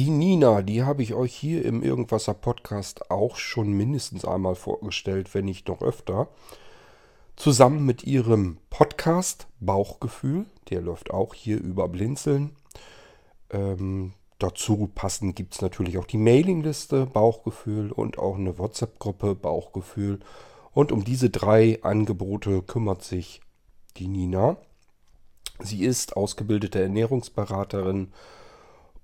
Die Nina, die habe ich euch hier im Irgendwasser Podcast auch schon mindestens einmal vorgestellt, wenn nicht noch öfter. Zusammen mit ihrem Podcast Bauchgefühl, der läuft auch hier über Blinzeln. Ähm, dazu passend gibt es natürlich auch die Mailingliste Bauchgefühl und auch eine WhatsApp-Gruppe Bauchgefühl. Und um diese drei Angebote kümmert sich die Nina. Sie ist ausgebildete Ernährungsberaterin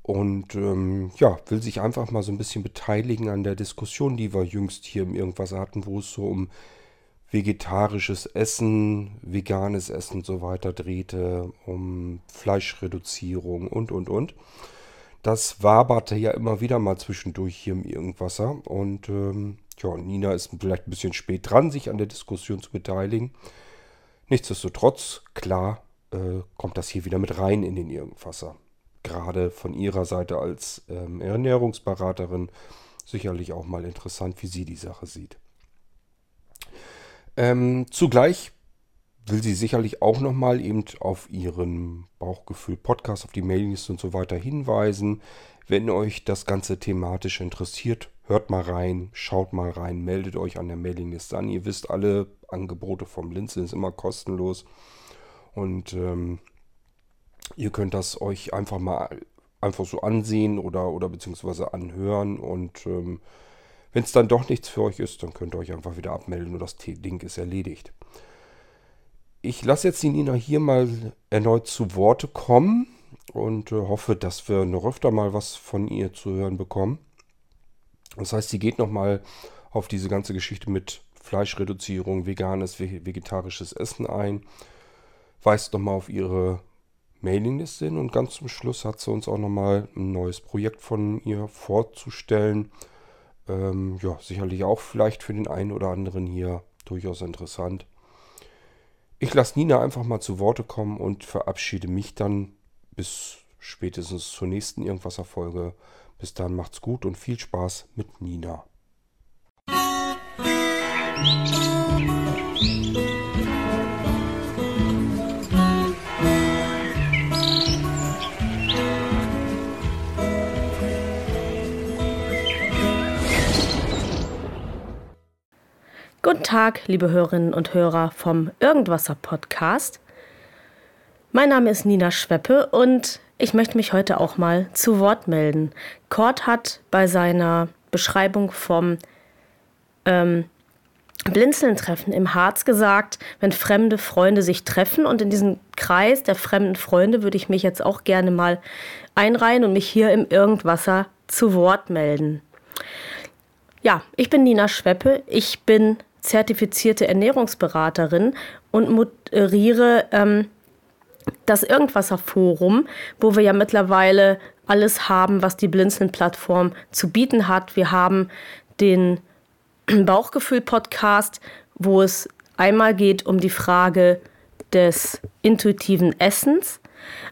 und ähm, ja, will sich einfach mal so ein bisschen beteiligen an der Diskussion, die wir jüngst hier im Irgendwas hatten, wo es so um vegetarisches Essen, veganes Essen und so weiter drehte, um Fleischreduzierung und und und. Das waberte ja immer wieder mal zwischendurch hier im Irgendwasser und ähm, ja, Nina ist vielleicht ein bisschen spät dran, sich an der Diskussion zu beteiligen. Nichtsdestotrotz, klar, äh, kommt das hier wieder mit rein in den Irgendwasser gerade von Ihrer Seite als ähm, Ernährungsberaterin sicherlich auch mal interessant, wie sie die Sache sieht. Ähm, zugleich will sie sicherlich auch nochmal eben auf ihren Bauchgefühl-Podcast, auf die Mailingliste und so weiter hinweisen. Wenn euch das Ganze thematisch interessiert, hört mal rein, schaut mal rein, meldet euch an der Mailingliste an. Ihr wisst, alle Angebote vom Linz sind immer kostenlos. Und ähm, Ihr könnt das euch einfach mal einfach so ansehen oder, oder beziehungsweise anhören und ähm, wenn es dann doch nichts für euch ist, dann könnt ihr euch einfach wieder abmelden und das Ding ist erledigt. Ich lasse jetzt die Nina hier mal erneut zu Worte kommen und äh, hoffe, dass wir noch öfter mal was von ihr zu hören bekommen. Das heißt, sie geht nochmal auf diese ganze Geschichte mit Fleischreduzierung, veganes, vegetarisches Essen ein, weist nochmal auf ihre Mailingliste hin und ganz zum Schluss hat sie uns auch nochmal ein neues Projekt von ihr vorzustellen. Ähm, ja, sicherlich auch vielleicht für den einen oder anderen hier durchaus interessant. Ich lasse Nina einfach mal zu Worte kommen und verabschiede mich dann bis spätestens zur nächsten Irgendwas-Erfolge. Bis dann macht's gut und viel Spaß mit Nina. Guten Tag, liebe Hörerinnen und Hörer vom Irgendwasser Podcast. Mein Name ist Nina Schweppe und ich möchte mich heute auch mal zu Wort melden. Kort hat bei seiner Beschreibung vom ähm, Blinzeln-Treffen im Harz gesagt, wenn fremde Freunde sich treffen und in diesen Kreis der fremden Freunde würde ich mich jetzt auch gerne mal einreihen und mich hier im Irgendwasser zu Wort melden. Ja, ich bin Nina Schweppe. Ich bin zertifizierte Ernährungsberaterin und moderiere ähm, das Irgendwasser Forum, wo wir ja mittlerweile alles haben, was die Blinzeln-Plattform zu bieten hat. Wir haben den Bauchgefühl-Podcast, wo es einmal geht um die Frage des intuitiven Essens,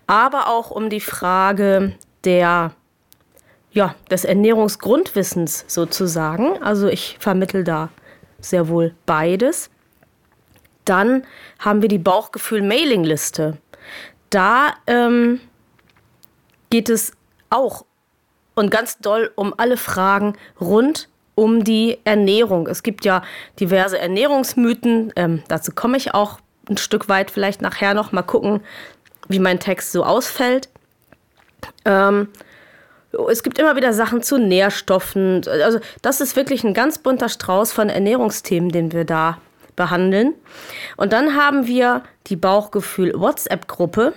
aber auch um die Frage der ja, des Ernährungsgrundwissens sozusagen. Also ich vermittel da sehr wohl beides. Dann haben wir die Bauchgefühl-Mailing-Liste. Da ähm, geht es auch und ganz doll um alle Fragen rund um die Ernährung. Es gibt ja diverse Ernährungsmythen. Ähm, dazu komme ich auch ein Stück weit vielleicht nachher noch mal gucken, wie mein Text so ausfällt. Ähm, es gibt immer wieder Sachen zu Nährstoffen. Also das ist wirklich ein ganz bunter Strauß von Ernährungsthemen, den wir da behandeln. Und dann haben wir die Bauchgefühl WhatsApp-Gruppe.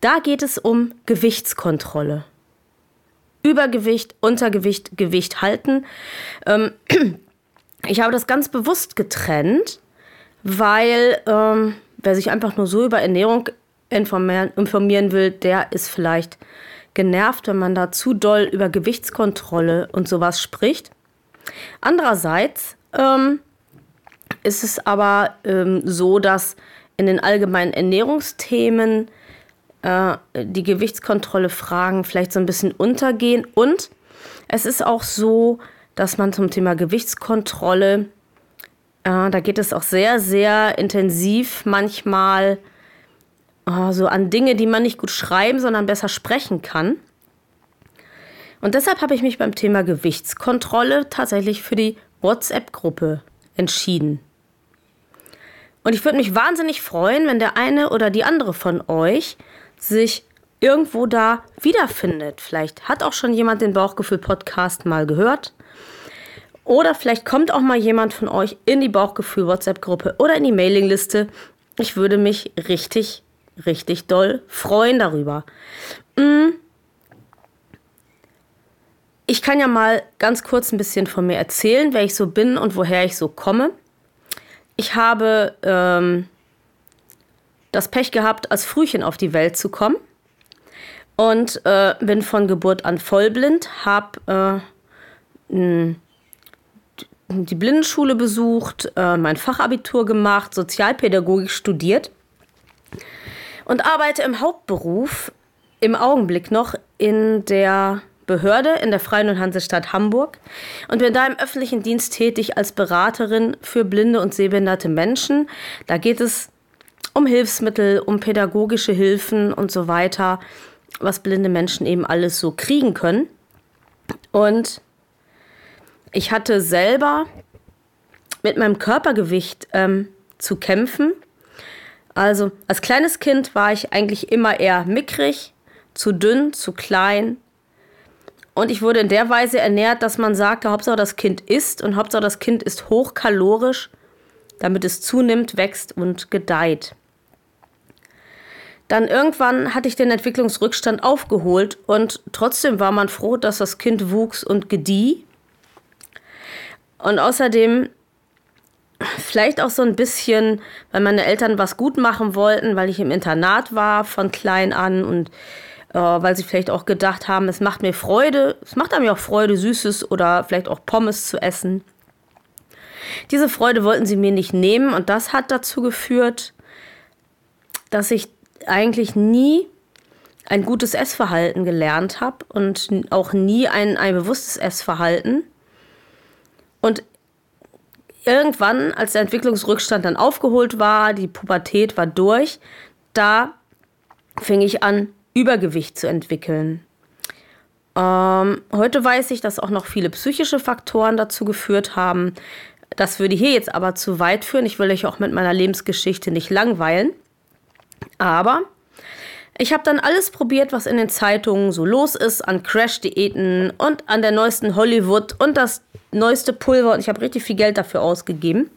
Da geht es um Gewichtskontrolle. Übergewicht, Untergewicht, Gewicht halten. Ähm, ich habe das ganz bewusst getrennt, weil ähm, wer sich einfach nur so über Ernährung informieren, informieren will, der ist vielleicht genervt, wenn man da zu doll über Gewichtskontrolle und sowas spricht. Andererseits ähm, ist es aber ähm, so, dass in den allgemeinen Ernährungsthemen äh, die Gewichtskontrolle Fragen vielleicht so ein bisschen untergehen. Und es ist auch so, dass man zum Thema Gewichtskontrolle, äh, da geht es auch sehr, sehr intensiv manchmal oh, so an Dinge, die man nicht gut schreiben, sondern besser sprechen kann. Und deshalb habe ich mich beim Thema Gewichtskontrolle tatsächlich für die WhatsApp-Gruppe entschieden. Und ich würde mich wahnsinnig freuen, wenn der eine oder die andere von euch sich irgendwo da wiederfindet. Vielleicht hat auch schon jemand den Bauchgefühl-Podcast mal gehört. Oder vielleicht kommt auch mal jemand von euch in die Bauchgefühl-WhatsApp-Gruppe oder in die Mailingliste. Ich würde mich richtig, richtig doll freuen darüber. Mm. Ich kann ja mal ganz kurz ein bisschen von mir erzählen, wer ich so bin und woher ich so komme. Ich habe ähm, das Pech gehabt, als Frühchen auf die Welt zu kommen und äh, bin von Geburt an vollblind, habe äh, die Blindenschule besucht, äh, mein Fachabitur gemacht, Sozialpädagogik studiert und arbeite im Hauptberuf im Augenblick noch in der Behörde in der Freien und Hansestadt Hamburg und bin da im öffentlichen Dienst tätig als Beraterin für blinde und sehbehinderte Menschen. Da geht es um Hilfsmittel, um pädagogische Hilfen und so weiter, was blinde Menschen eben alles so kriegen können. Und ich hatte selber mit meinem Körpergewicht ähm, zu kämpfen. Also als kleines Kind war ich eigentlich immer eher mickrig, zu dünn, zu klein, und ich wurde in der Weise ernährt, dass man sagte, Hauptsache das Kind isst und Hauptsache das Kind ist hochkalorisch, damit es zunimmt, wächst und gedeiht. Dann irgendwann hatte ich den Entwicklungsrückstand aufgeholt und trotzdem war man froh, dass das Kind wuchs und gedieh. Und außerdem vielleicht auch so ein bisschen, weil meine Eltern was gut machen wollten, weil ich im Internat war von klein an und äh, weil sie vielleicht auch gedacht haben, es macht mir Freude, es macht ja auch Freude, Süßes oder vielleicht auch Pommes zu essen. Diese Freude wollten sie mir nicht nehmen und das hat dazu geführt, dass ich eigentlich nie ein gutes Essverhalten gelernt habe und auch nie ein, ein bewusstes Essverhalten. Und irgendwann, als der Entwicklungsrückstand dann aufgeholt war, die Pubertät war durch, da fing ich an, Übergewicht zu entwickeln. Ähm, heute weiß ich, dass auch noch viele psychische Faktoren dazu geführt haben. Das würde hier jetzt aber zu weit führen. Ich will euch auch mit meiner Lebensgeschichte nicht langweilen. Aber ich habe dann alles probiert, was in den Zeitungen so los ist, an Crash-Diäten und an der neuesten Hollywood und das neueste Pulver. Und ich habe richtig viel Geld dafür ausgegeben.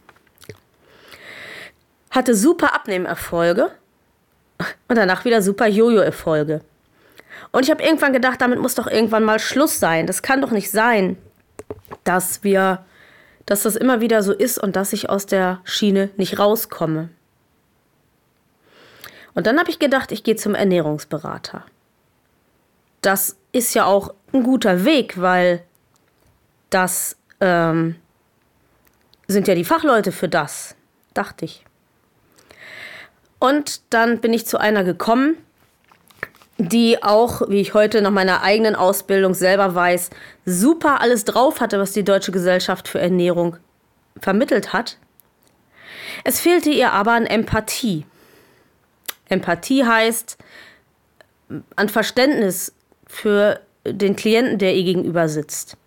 Hatte super Abnehmerfolge und danach wieder super Jojo-Erfolge. Und ich habe irgendwann gedacht, damit muss doch irgendwann mal Schluss sein. Das kann doch nicht sein, dass wir, dass das immer wieder so ist und dass ich aus der Schiene nicht rauskomme. Und dann habe ich gedacht, ich gehe zum Ernährungsberater. Das ist ja auch ein guter Weg, weil das ähm, sind ja die Fachleute für das, dachte ich. Und dann bin ich zu einer gekommen, die auch, wie ich heute nach meiner eigenen Ausbildung selber weiß, super alles drauf hatte, was die Deutsche Gesellschaft für Ernährung vermittelt hat. Es fehlte ihr aber an Empathie. Empathie heißt an Verständnis für den Klienten, der ihr gegenüber sitzt.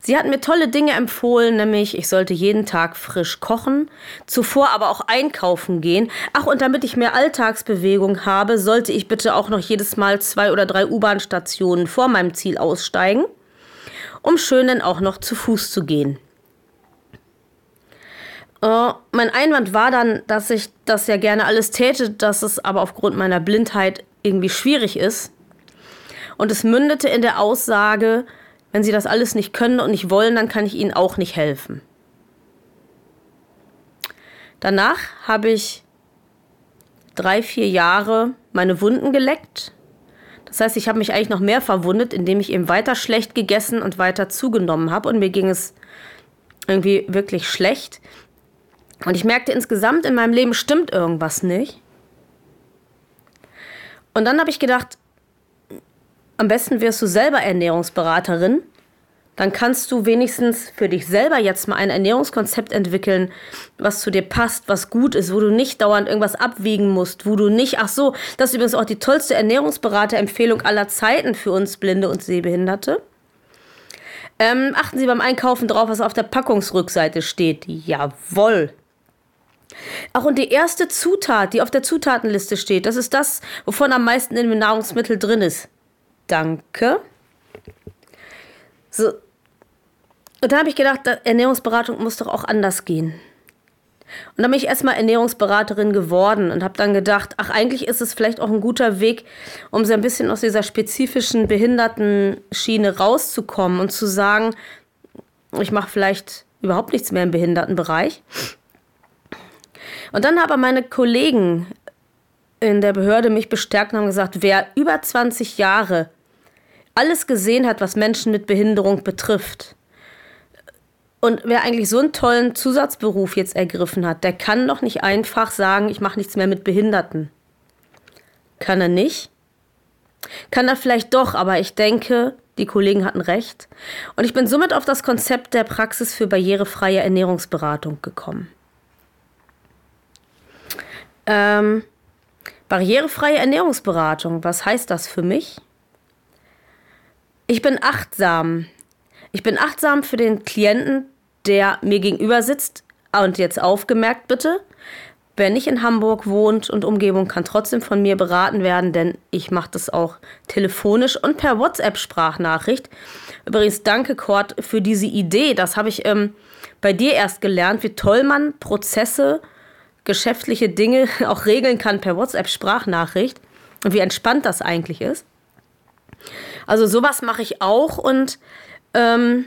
Sie hat mir tolle Dinge empfohlen, nämlich ich sollte jeden Tag frisch kochen, zuvor aber auch einkaufen gehen. Ach, und damit ich mehr Alltagsbewegung habe, sollte ich bitte auch noch jedes Mal zwei oder drei U-Bahn-Stationen vor meinem Ziel aussteigen, um schön dann auch noch zu Fuß zu gehen. Uh, mein Einwand war dann, dass ich das ja gerne alles täte, dass es aber aufgrund meiner Blindheit irgendwie schwierig ist. Und es mündete in der Aussage, wenn sie das alles nicht können und nicht wollen, dann kann ich ihnen auch nicht helfen. Danach habe ich drei, vier Jahre meine Wunden geleckt. Das heißt, ich habe mich eigentlich noch mehr verwundet, indem ich eben weiter schlecht gegessen und weiter zugenommen habe. Und mir ging es irgendwie wirklich schlecht. Und ich merkte insgesamt in meinem Leben stimmt irgendwas nicht. Und dann habe ich gedacht, am besten wirst du selber Ernährungsberaterin. Dann kannst du wenigstens für dich selber jetzt mal ein Ernährungskonzept entwickeln, was zu dir passt, was gut ist, wo du nicht dauernd irgendwas abwiegen musst, wo du nicht, ach so, das ist übrigens auch die tollste Ernährungsberaterempfehlung aller Zeiten für uns Blinde und Sehbehinderte. Ähm, achten Sie beim Einkaufen drauf, was auf der Packungsrückseite steht. Jawoll. Ach, und die erste Zutat, die auf der Zutatenliste steht, das ist das, wovon am meisten in dem Nahrungsmittel drin ist. Danke. So. Und da habe ich gedacht, Ernährungsberatung muss doch auch anders gehen. Und dann bin ich erstmal Ernährungsberaterin geworden und habe dann gedacht, ach, eigentlich ist es vielleicht auch ein guter Weg, um so ein bisschen aus dieser spezifischen Behindertenschiene rauszukommen und zu sagen, ich mache vielleicht überhaupt nichts mehr im Behindertenbereich. Und dann haben meine Kollegen in der Behörde mich bestärkt und haben gesagt, wer über 20 Jahre alles gesehen hat, was Menschen mit Behinderung betrifft, und wer eigentlich so einen tollen Zusatzberuf jetzt ergriffen hat, der kann doch nicht einfach sagen, ich mache nichts mehr mit Behinderten. Kann er nicht? Kann er vielleicht doch, aber ich denke, die Kollegen hatten recht. Und ich bin somit auf das Konzept der Praxis für barrierefreie Ernährungsberatung gekommen. Ähm, barrierefreie Ernährungsberatung, was heißt das für mich? Ich bin achtsam. Ich bin achtsam für den Klienten, der mir gegenüber sitzt. Und jetzt aufgemerkt bitte, wer nicht in Hamburg wohnt und Umgebung, kann trotzdem von mir beraten werden, denn ich mache das auch telefonisch und per WhatsApp-Sprachnachricht. Übrigens, danke, Cord, für diese Idee. Das habe ich ähm, bei dir erst gelernt, wie toll man Prozesse geschäftliche Dinge auch regeln kann per WhatsApp-Sprachnachricht und wie entspannt das eigentlich ist. Also sowas mache ich auch und ähm,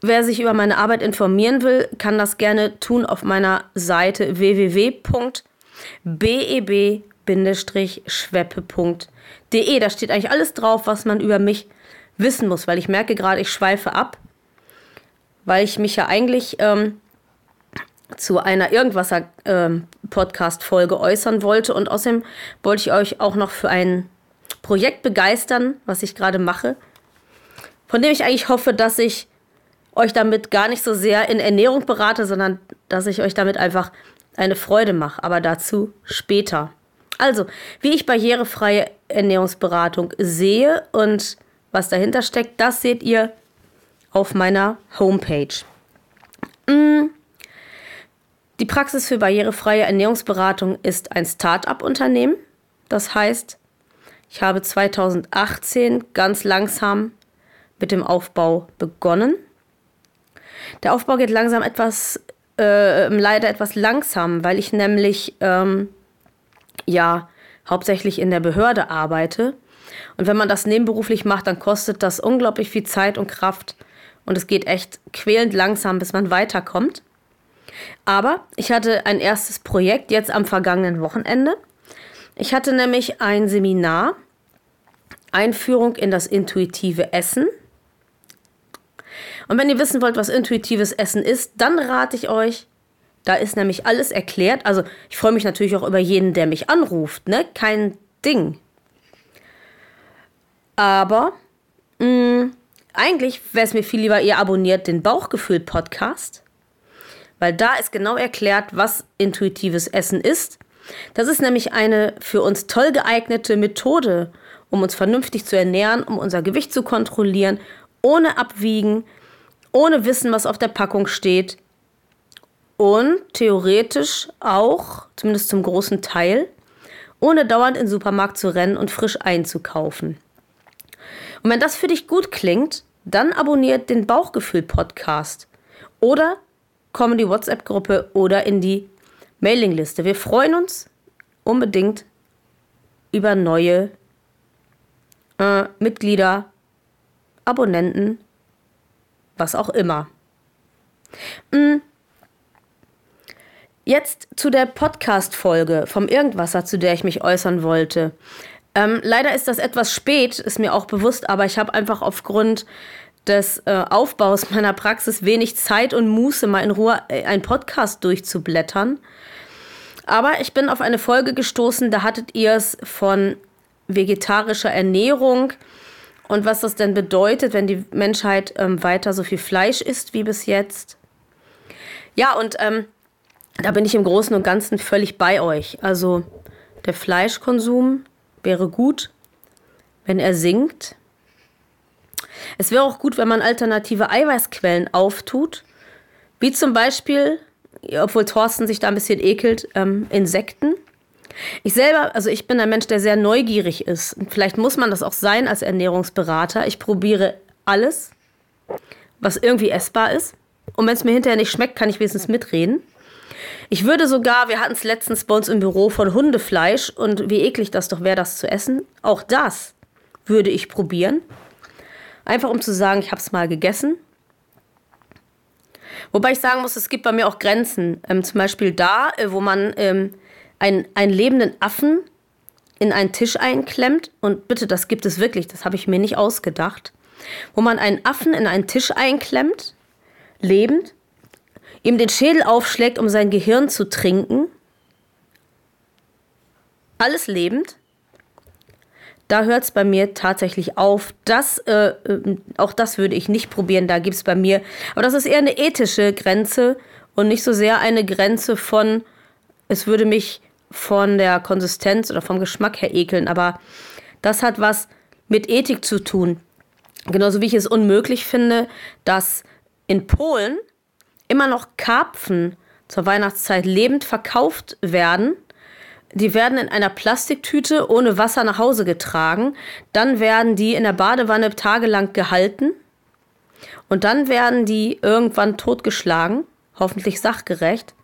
wer sich über meine Arbeit informieren will, kann das gerne tun auf meiner Seite www.beb-schweppe.de. Da steht eigentlich alles drauf, was man über mich wissen muss, weil ich merke gerade, ich schweife ab, weil ich mich ja eigentlich ähm, zu einer Irgendwasser-Podcast-Folge ähm, äußern wollte. Und außerdem wollte ich euch auch noch für ein Projekt begeistern, was ich gerade mache, von dem ich eigentlich hoffe, dass ich euch damit gar nicht so sehr in Ernährung berate, sondern dass ich euch damit einfach eine Freude mache. Aber dazu später. Also, wie ich barrierefreie Ernährungsberatung sehe und was dahinter steckt, das seht ihr auf meiner Homepage. Mmh. Die Praxis für barrierefreie Ernährungsberatung ist ein Start-up-Unternehmen. Das heißt, ich habe 2018 ganz langsam mit dem Aufbau begonnen. Der Aufbau geht langsam etwas, äh, leider etwas langsam, weil ich nämlich ähm, ja hauptsächlich in der Behörde arbeite. Und wenn man das nebenberuflich macht, dann kostet das unglaublich viel Zeit und Kraft. Und es geht echt quälend langsam, bis man weiterkommt. Aber ich hatte ein erstes Projekt jetzt am vergangenen Wochenende. Ich hatte nämlich ein Seminar, Einführung in das intuitive Essen. Und wenn ihr wissen wollt, was intuitives Essen ist, dann rate ich euch, da ist nämlich alles erklärt. Also ich freue mich natürlich auch über jeden, der mich anruft, ne? Kein Ding. Aber mh, mm, eigentlich wäre es mir viel lieber, ihr abonniert den Bauchgefühl-Podcast weil da ist genau erklärt, was intuitives Essen ist. Das ist nämlich eine für uns toll geeignete Methode, um uns vernünftig zu ernähren, um unser Gewicht zu kontrollieren, ohne Abwiegen, ohne Wissen, was auf der Packung steht und theoretisch auch, zumindest zum großen Teil, ohne dauernd in den Supermarkt zu rennen und frisch einzukaufen. Und wenn das für dich gut klingt, dann abonniert den Bauchgefühl-Podcast oder komm in die WhatsApp-Gruppe oder in die Mailingliste. Wir freuen uns unbedingt über neue äh, Mitglieder, Abonnenten, was auch immer. Hm. Jetzt zu der Podcast-Folge vom Irgendwasser, zu der ich mich äußern wollte. Ähm, leider ist das etwas spät, ist mir auch bewusst, aber ich habe einfach aufgrund des äh, Aufbaus meiner Praxis wenig Zeit und Muße, mal in Ruhe äh, einen Podcast durchzublättern. Aber ich bin auf eine Folge gestoßen, da hattet ihr es von vegetarischer Ernährung und was das denn bedeutet, wenn die Menschheit ähm, weiter so viel Fleisch isst wie bis jetzt. Ja, und ähm, da bin ich im Großen und Ganzen völlig bei euch. Also der Fleischkonsum wäre gut, wenn er sinkt. Es wäre auch gut, wenn man alternative Eiweißquellen auftut, wie zum Beispiel, obwohl Thorsten sich da ein bisschen ekelt, ähm, Insekten. Ich selber, also ich bin ein Mensch, der sehr neugierig ist. Und vielleicht muss man das auch sein als Ernährungsberater. Ich probiere alles, was irgendwie essbar ist. Und wenn es mir hinterher nicht schmeckt, kann ich wenigstens mitreden. Ich würde sogar, wir hatten es letztens bei uns im Büro von Hundefleisch und wie eklig das doch wäre, das zu essen. Auch das würde ich probieren. Einfach um zu sagen, ich habe es mal gegessen. Wobei ich sagen muss, es gibt bei mir auch Grenzen. Ähm, zum Beispiel da, äh, wo man ähm, einen, einen lebenden Affen in einen Tisch einklemmt. Und bitte, das gibt es wirklich, das habe ich mir nicht ausgedacht. Wo man einen Affen in einen Tisch einklemmt, lebend, ihm den Schädel aufschlägt, um sein Gehirn zu trinken. Alles lebend. Da hört es bei mir tatsächlich auf. Das, äh, äh, auch das würde ich nicht probieren. Da gibt es bei mir. Aber das ist eher eine ethische Grenze und nicht so sehr eine Grenze von, es würde mich von der Konsistenz oder vom Geschmack her ekeln. Aber das hat was mit Ethik zu tun. Genauso wie ich es unmöglich finde, dass in Polen immer noch Karpfen zur Weihnachtszeit lebend verkauft werden. Die werden in einer Plastiktüte ohne Wasser nach Hause getragen. Dann werden die in der Badewanne tagelang gehalten. Und dann werden die irgendwann totgeschlagen, hoffentlich sachgerecht.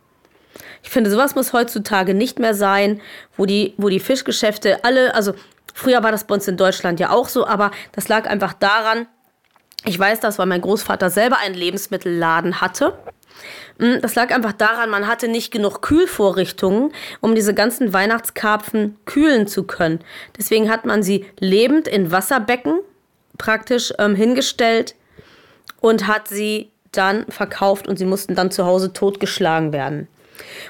Ich finde, sowas muss heutzutage nicht mehr sein, wo die, wo die Fischgeschäfte alle, also früher war das bei uns in Deutschland ja auch so, aber das lag einfach daran, ich weiß das, weil mein Großvater selber einen Lebensmittelladen hatte. Mm, das lag einfach daran, man hatte nicht genug Kühlvorrichtungen, um diese ganzen Weihnachtskarpfen kühlen zu können. Deswegen hat man sie lebend in Wasserbecken praktisch ähm, hingestellt und hat sie dann verkauft und sie mussten dann zu Hause totgeschlagen werden.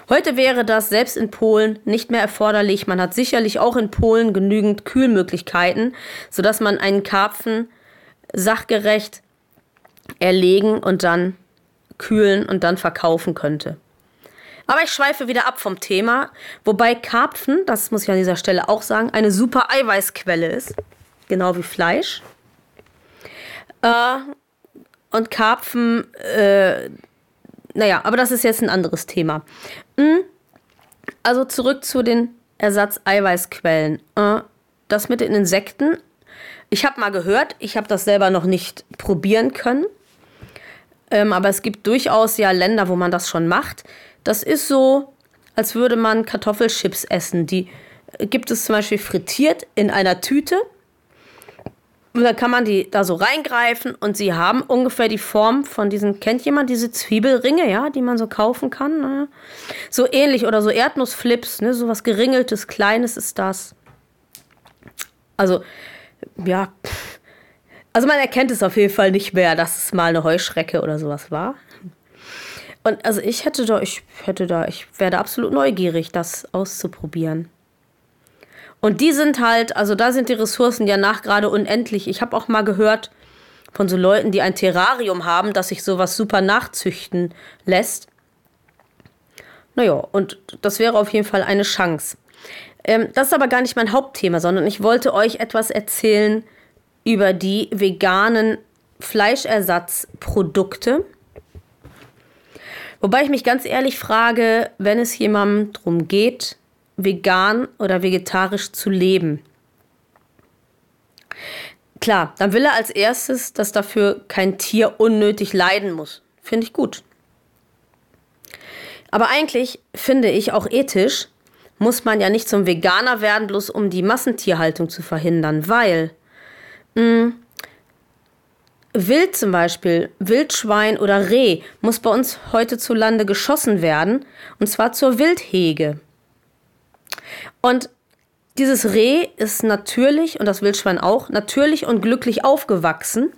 Heute wäre das selbst in Polen nicht mehr erforderlich. Man hat sicherlich auch in Polen genügend Kühlmöglichkeiten, sodass man einen Karpfen sachgerecht erlegen und dann kühlen und dann verkaufen könnte. Aber ich schweife wieder ab vom Thema, wobei Karpfen, das muss ich an dieser Stelle auch sagen, eine super Eiweißquelle ist, genau wie Fleisch. Äh, und Karpfen, äh, naja, aber das ist jetzt ein anderes Thema. Hm, also zurück zu den Ersatz-Eiweißquellen. Äh, das mit den Insekten ich habe mal gehört, ich habe das selber noch nicht probieren können. Ähm, aber es gibt durchaus ja Länder, wo man das schon macht. Das ist so, als würde man Kartoffelchips essen. Die äh, gibt es zum Beispiel frittiert in einer Tüte. Und dann kann man die da so reingreifen und sie haben ungefähr die Form von diesen, kennt jemand diese Zwiebelringe, ja, die man so kaufen kann? Ne? So ähnlich oder so Erdnussflips, ne, so was geringeltes, kleines ist das. Also ja, also man erkennt es auf jeden Fall nicht mehr, dass es mal eine Heuschrecke oder sowas war. Und also ich hätte da, ich hätte da, ich werde absolut neugierig, das auszuprobieren. Und die sind halt, also da sind die Ressourcen ja nach gerade unendlich. Ich habe auch mal gehört von so Leuten, die ein Terrarium haben, dass sich sowas super nachzüchten lässt. Naja, und das wäre auf jeden Fall eine Chance. Ähm, das ist aber gar nicht mein Hauptthema, sondern ich wollte euch etwas erzählen über die veganen Fleischersatzprodukte. Wobei ich mich ganz ehrlich frage, wenn es jemandem darum geht, vegan oder vegetarisch zu leben. Klar, dann will er als erstes, dass dafür kein Tier unnötig leiden muss. Finde ich gut. Aber eigentlich finde ich auch ethisch, muss man ja nicht zum Veganer werden, bloß um die Massentierhaltung zu verhindern, weil mh, hm, Wild zum Beispiel, Wildschwein oder Reh muss bei uns heute zu Lande geschossen werden, und zwar zur Wildhege. Und dieses Reh ist natürlich, und das Wildschwein auch, natürlich und glücklich aufgewachsen.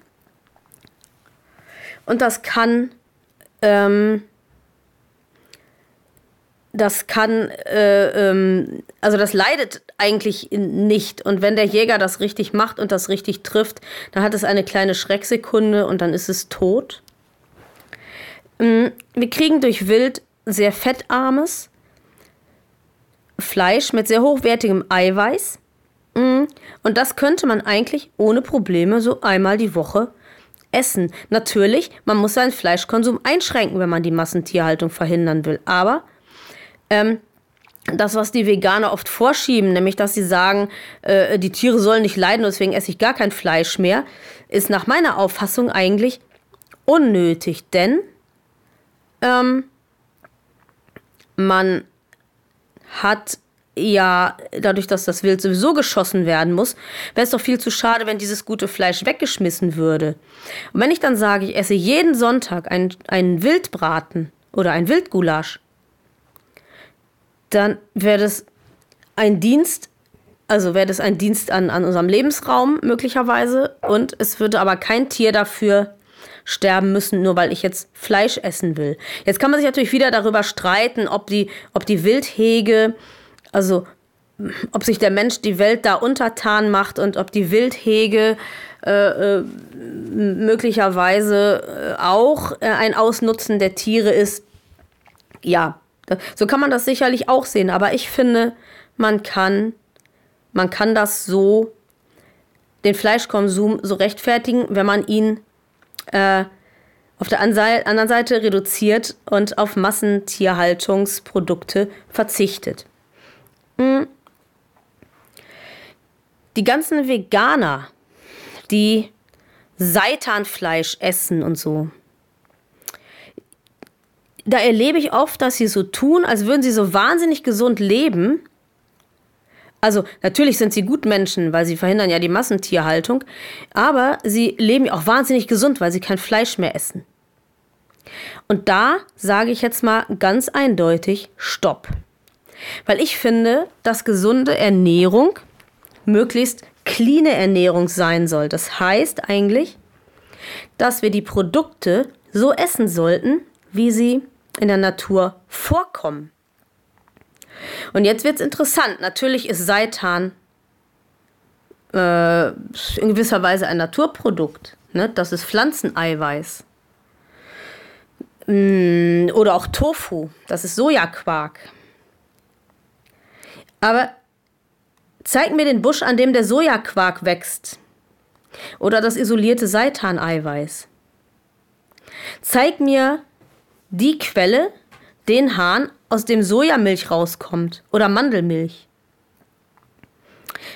Und das kann ähm, das kann, äh, ähm, also das leidet eigentlich nicht. Und wenn der Jäger das richtig macht und das richtig trifft, dann hat es eine kleine Schrecksekunde und dann ist es tot. Ähm, wir kriegen durch Wild sehr fettarmes Fleisch mit sehr hochwertigem Eiweiß. Ähm, und das könnte man eigentlich ohne Probleme so einmal die Woche essen. Natürlich, man muss seinen Fleischkonsum einschränken, wenn man die Massentierhaltung verhindern will. Aber ähm, das, was die Veganer oft vorschieben, nämlich dass sie sagen, äh, die Tiere sollen nicht leiden, deswegen esse ich gar kein Fleisch mehr, ist nach meiner Auffassung eigentlich unnötig, denn ähm, man hat ja, dadurch, dass das Wild sowieso geschossen werden muss, wäre es doch viel zu schade, wenn dieses gute Fleisch weggeschmissen würde. Und wenn ich dann sage, ich esse jeden Sonntag einen, Wildbraten oder ein Wildgulasch, dann wäre das ein Dienst, also wäre das ein Dienst an, an unserem Lebensraum möglicherweise und es würde aber kein Tier dafür sterben müssen, nur weil ich jetzt Fleisch essen will. Jetzt kann man sich natürlich wieder darüber streiten, ob die, ob die Wildhege also ob sich der Mensch die Welt da untertan macht und ob die Wildhege äh, äh, möglicherweise äh, auch äh, ein Ausnutzen der Tiere ist. Ja, so kann man das sicherlich auch sehen, aber ich finde, man kann, man kann das so, den Fleischkonsum so rechtfertigen, wenn man ihn äh, auf der anderen Seite reduziert und auf Massentierhaltungsprodukte verzichtet. Hm. Die ganzen Veganer, die Seitanfleisch essen und so. Da erlebe ich oft, dass sie so tun, als würden sie so wahnsinnig gesund leben. Also natürlich sind sie gut Menschen, weil sie verhindern ja die Massentierhaltung, aber sie leben auch wahnsinnig gesund, weil sie kein Fleisch mehr essen. Und da sage ich jetzt mal ganz eindeutig, stopp. Weil ich finde, dass gesunde Ernährung möglichst clean Ernährung sein soll. Das heißt eigentlich, dass wir die Produkte so essen sollten, wie sie in der Natur vorkommen. Und jetzt wird es interessant. Natürlich ist Seitan äh, in gewisser Weise ein Naturprodukt. Ne? Das ist Pflanzeneiweiß. Mm, oder auch Tofu, das ist Sojaquark. Aber zeig mir den Busch, an dem der Sojaquark wächst. Oder das isolierte Seitaneiweiß. Zeig mir die Quelle, den Hahn, aus dem Sojamilch rauskommt. Oder Mandelmilch.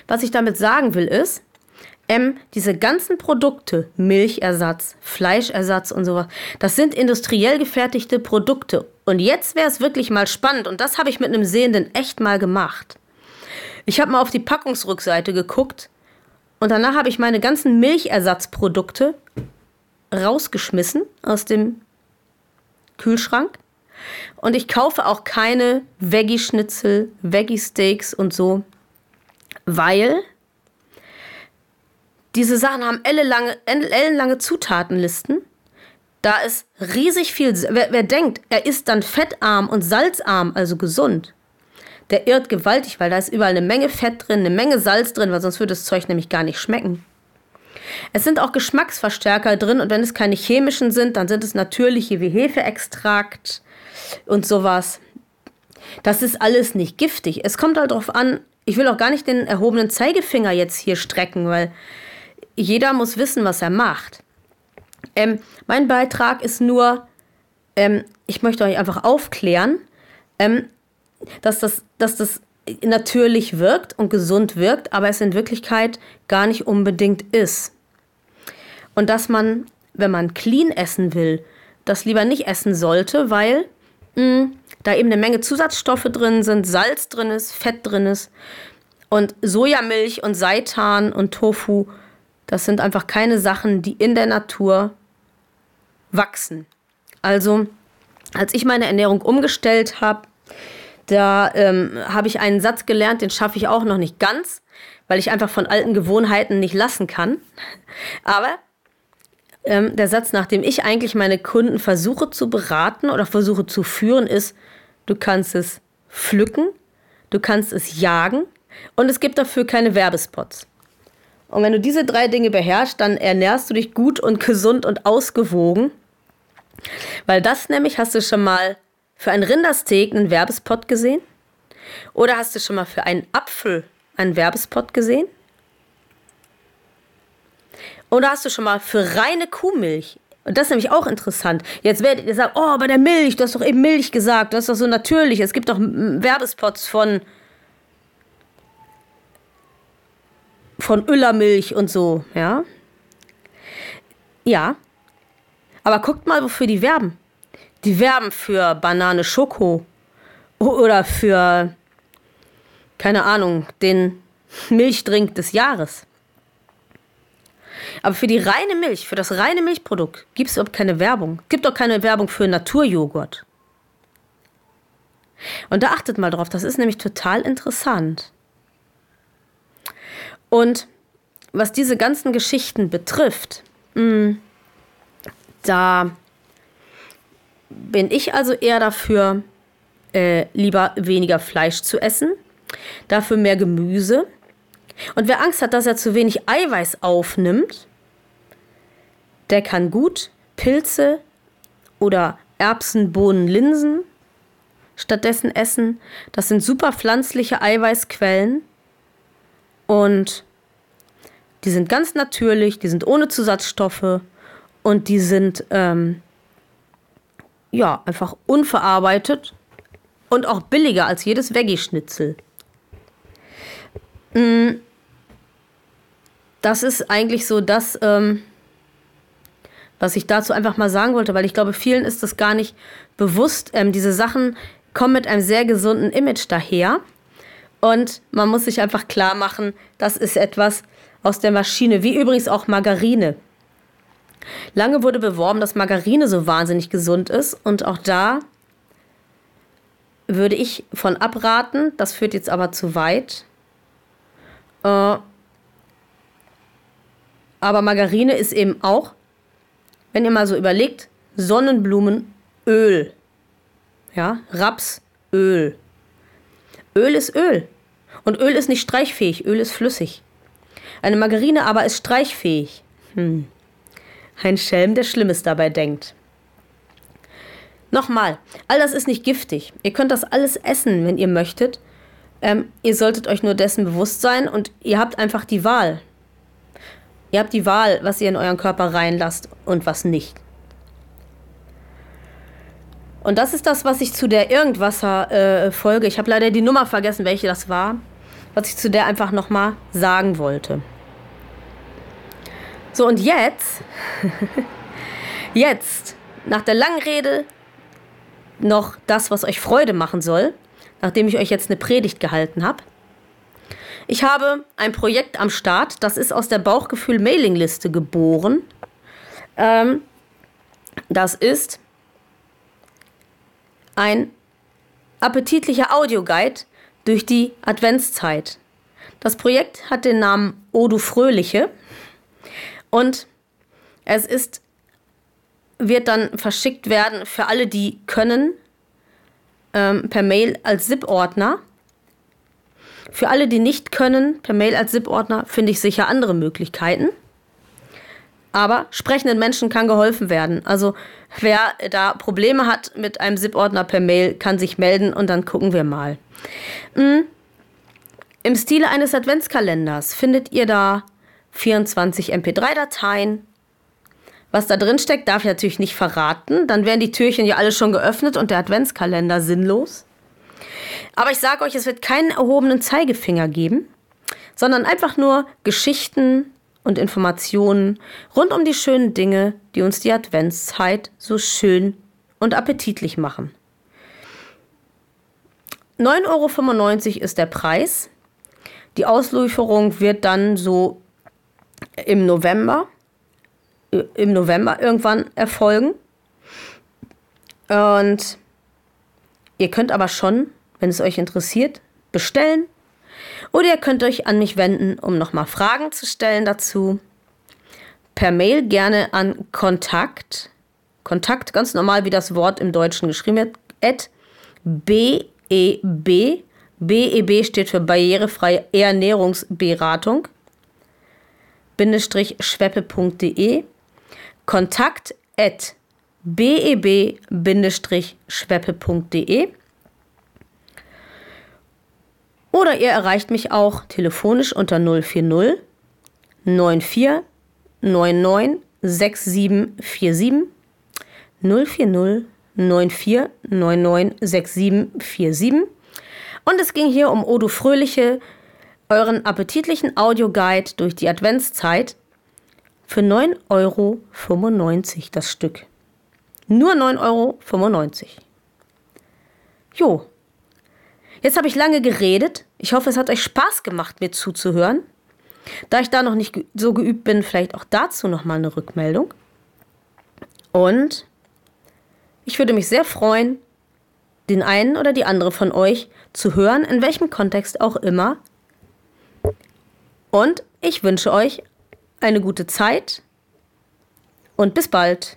Was ich damit sagen will, ist, ähm, diese ganzen Produkte, Milchersatz, Fleischersatz und sowas, das sind industriell gefertigte Produkte. Und jetzt wäre es wirklich mal spannend, und das habe ich mit einem Sehenden echt mal gemacht. Ich habe mal auf die Packungsrückseite geguckt und danach habe ich meine ganzen Milchersatzprodukte rausgeschmissen aus dem Kühlschrank. Und ich kaufe auch keine Veggie-Schnitzel, Veggie-Steaks und so, weil diese Sachen haben ellenlange, ellenlange Zutatenlisten. Da ist riesig viel. Wer, wer denkt, er ist dann fettarm und salzarm, also gesund, der irrt gewaltig, weil da ist überall eine Menge Fett drin, eine Menge Salz drin, weil sonst würde das Zeug nämlich gar nicht schmecken. Es sind auch Geschmacksverstärker drin und wenn es keine chemischen sind, dann sind es natürliche wie Hefeextrakt und sowas. Das ist alles nicht giftig. Es kommt halt darauf an, ich will auch gar nicht den erhobenen Zeigefinger jetzt hier strecken, weil jeder muss wissen, was er macht. Ähm, mein Beitrag ist nur, ähm, ich möchte euch einfach aufklären, ähm, dass, das, dass das natürlich wirkt und gesund wirkt, aber es in Wirklichkeit gar nicht unbedingt ist. Und dass man, wenn man clean essen will, das lieber nicht essen sollte, weil mh, hm, da eben eine Menge Zusatzstoffe drin sind, Salz drin ist, Fett drin ist und Sojamilch und Seitan und Tofu das sind einfach keine Sachen, die in der Natur wachsen. Also, als ich meine Ernährung umgestellt habe, da ähm, habe ich einen Satz gelernt, den schaffe ich auch noch nicht ganz, weil ich einfach von alten Gewohnheiten nicht lassen kann. Aber ähm, der Satz, nach dem ich eigentlich meine Kunden versuche zu beraten oder versuche zu führen, ist, du kannst es pflücken, du kannst es jagen und es gibt dafür keine Werbespots. Und wenn du diese drei Dinge beherrschst, dann ernährst du dich gut und gesund und ausgewogen. Weil das nämlich, hast du schon mal für einen Rindersteak einen Werbespot gesehen? Oder hast du schon mal für einen Apfel einen Werbespot gesehen? Oder hast du schon mal für reine Kuhmilch? Und das ist nämlich auch interessant. Jetzt werdet ihr sagen, oh, bei der Milch, du hast doch eben Milch gesagt, das ist doch so natürlich. Es gibt doch Werbespots von von Öllermilch und so, ja. Ja. Aber guckt mal, wofür die werben. Die werben für Banane Schoko oder für, keine Ahnung, den Milchdrink des Jahres. Aber für die reine Milch, für das reine Milchprodukt gibt es überhaupt keine Werbung. Gibt auch keine Werbung für Naturjoghurt. Und da achtet mal drauf, das ist nämlich total interessant. Und was diese ganzen Geschichten betrifft, mh, mm, da bin ich also eher dafür, äh, lieber weniger Fleisch zu essen, dafür mehr Gemüse. Und wer Angst hat, dass er zu wenig Eiweiß aufnimmt, der kann gut Pilze oder Erbsen, Bohnen, Linsen stattdessen essen. Das sind super pflanzliche Eiweißquellen und die sind ganz natürlich, die sind ohne Zusatzstoffe und die sind ähm, ja einfach unverarbeitet und auch billiger als jedes Veggie-Schnitzel. Mm, das ist eigentlich so das, ähm, was ich dazu einfach mal sagen wollte, weil ich glaube, vielen ist das gar nicht bewusst. Ähm, diese Sachen kommen mit einem sehr gesunden Image daher. Und man muss sich einfach klar machen, das ist etwas, aus der Maschine, wie übrigens auch Margarine. Lange wurde beworben, dass Margarine so wahnsinnig gesund ist und auch da würde ich von abraten. Das führt jetzt aber zu weit. Äh, aber Margarine ist eben auch, wenn ihr mal so überlegt, Sonnenblumenöl. Ja, Rapsöl. Öl ist Öl. Und Öl ist nicht streichfähig, Öl ist flüssig. Eine Margarine aber ist streichfähig. Hm. Ein Schelm, der Schlimmes dabei denkt. Nochmal, all das ist nicht giftig. Ihr könnt das alles essen, wenn ihr möchtet. Ähm, ihr solltet euch nur dessen bewusst sein und ihr habt einfach die Wahl. Ihr habt die Wahl, was ihr in euren Körper reinlasst und was nicht. Und das ist das, was ich zu der Irgendwasser-Folge, äh, ich habe leider die Nummer vergessen, welche das war, was ich zu der einfach nochmal sagen wollte. So, und jetzt, jetzt, nach der langen Rede, noch das, was euch Freude machen soll, nachdem ich euch jetzt eine Predigt gehalten habe. Ich habe ein Projekt am Start, das ist aus der Bauchgefühl-Mailingliste geboren. Ähm, das ist ein appetitlicher Audioguide durch die Adventszeit. Das Projekt hat den Namen O du Fröhliche und es ist, wird dann verschickt werden für alle, die können, ähm, per Mail als ZIP-Ordner. Für alle, die nicht können, per Mail als ZIP-Ordner, finde ich sicher andere Möglichkeiten. Aber sprechenden Menschen kann geholfen werden. Also wer da Probleme hat mit einem ZIP-Ordner per Mail, kann sich melden und dann gucken wir mal. Mhm. Im Stile eines Adventskalenders findet ihr da 24 MP3-Dateien. Was da drin steckt, darf ich natürlich nicht verraten. Dann wären die Türchen ja alle schon geöffnet und der Adventskalender sinnlos. Aber ich sage euch, es wird keinen erhobenen Zeigefinger geben, sondern einfach nur Geschichten und Informationen rund um die schönen Dinge, die uns die Adventszeit so schön und appetitlich machen. 9,95 Euro ist der Preis. Die Auslieferung wird dann so im November, äh, im November irgendwann erfolgen. Und ihr könnt aber schon, wenn es euch interessiert, bestellen. Oder ihr könnt euch an mich wenden, um nochmal Fragen zu stellen dazu. Per Mail gerne an Kontakt. Kontakt, ganz normal wie das Wort im Deutschen geschrieben wird, at BEB. BEB steht für Barrierefreie Ernährungsberatung schweppe.de kontakt at beb-schweppe.de oder ihr erreicht mich auch telefonisch unter 040 94 99 6747 040 94 99 6747. Und es ging hier um Odo Fröhliche, euren appetitlichen Audioguide durch die Adventszeit für 9,95 Euro das Stück. Nur 9,95 Euro. Jo. Jetzt habe ich lange geredet. Ich hoffe, es hat euch Spaß gemacht, mir zuzuhören. Da ich da noch nicht so geübt bin, vielleicht auch dazu nochmal eine Rückmeldung. Und ich würde mich sehr freuen, den einen oder die andere von euch zu hören, in welchem Kontext auch immer. Und ich wünsche euch eine gute Zeit und bis bald.